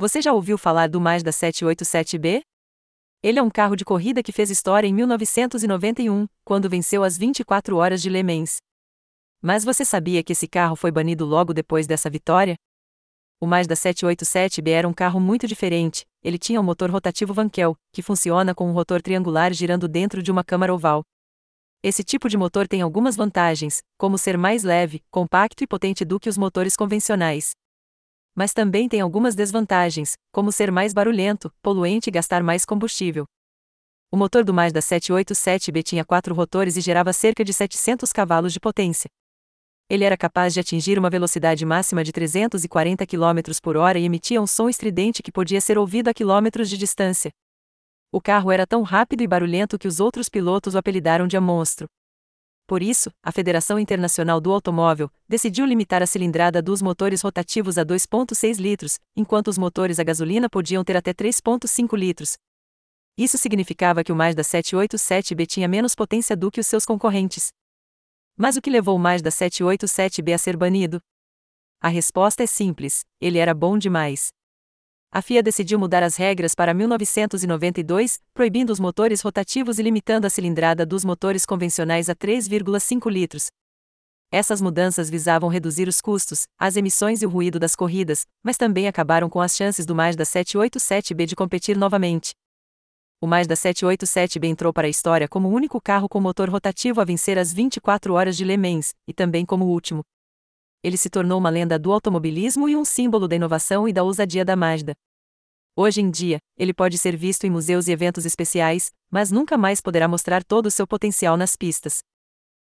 Você já ouviu falar do Mazda 787B? Ele é um carro de corrida que fez história em 1991, quando venceu as 24 horas de Le Mans. Mas você sabia que esse carro foi banido logo depois dessa vitória? O Mazda 787B era um carro muito diferente. Ele tinha um motor rotativo Vankel, que funciona com um rotor triangular girando dentro de uma câmara oval. Esse tipo de motor tem algumas vantagens, como ser mais leve, compacto e potente do que os motores convencionais mas também tem algumas desvantagens, como ser mais barulhento, poluente e gastar mais combustível. O motor do Mazda 787B tinha quatro rotores e gerava cerca de 700 cavalos de potência. Ele era capaz de atingir uma velocidade máxima de 340 km por hora e emitia um som estridente que podia ser ouvido a quilômetros de distância. O carro era tão rápido e barulhento que os outros pilotos o apelidaram de a monstro. Por isso, a Federação Internacional do Automóvel decidiu limitar a cilindrada dos motores rotativos a 2,6 litros, enquanto os motores a gasolina podiam ter até 3,5 litros. Isso significava que o Mazda 787B tinha menos potência do que os seus concorrentes. Mas o que levou o Mazda 787B a ser banido? A resposta é simples: ele era bom demais a FIA decidiu mudar as regras para 1992, proibindo os motores rotativos e limitando a cilindrada dos motores convencionais a 3,5 litros. Essas mudanças visavam reduzir os custos, as emissões e o ruído das corridas, mas também acabaram com as chances do Mazda 787B de competir novamente. O Mazda 787B entrou para a história como o único carro com motor rotativo a vencer as 24 horas de Le Mans, e também como o último ele se tornou uma lenda do automobilismo e um símbolo da inovação e da ousadia da Mazda. Hoje em dia, ele pode ser visto em museus e eventos especiais, mas nunca mais poderá mostrar todo o seu potencial nas pistas.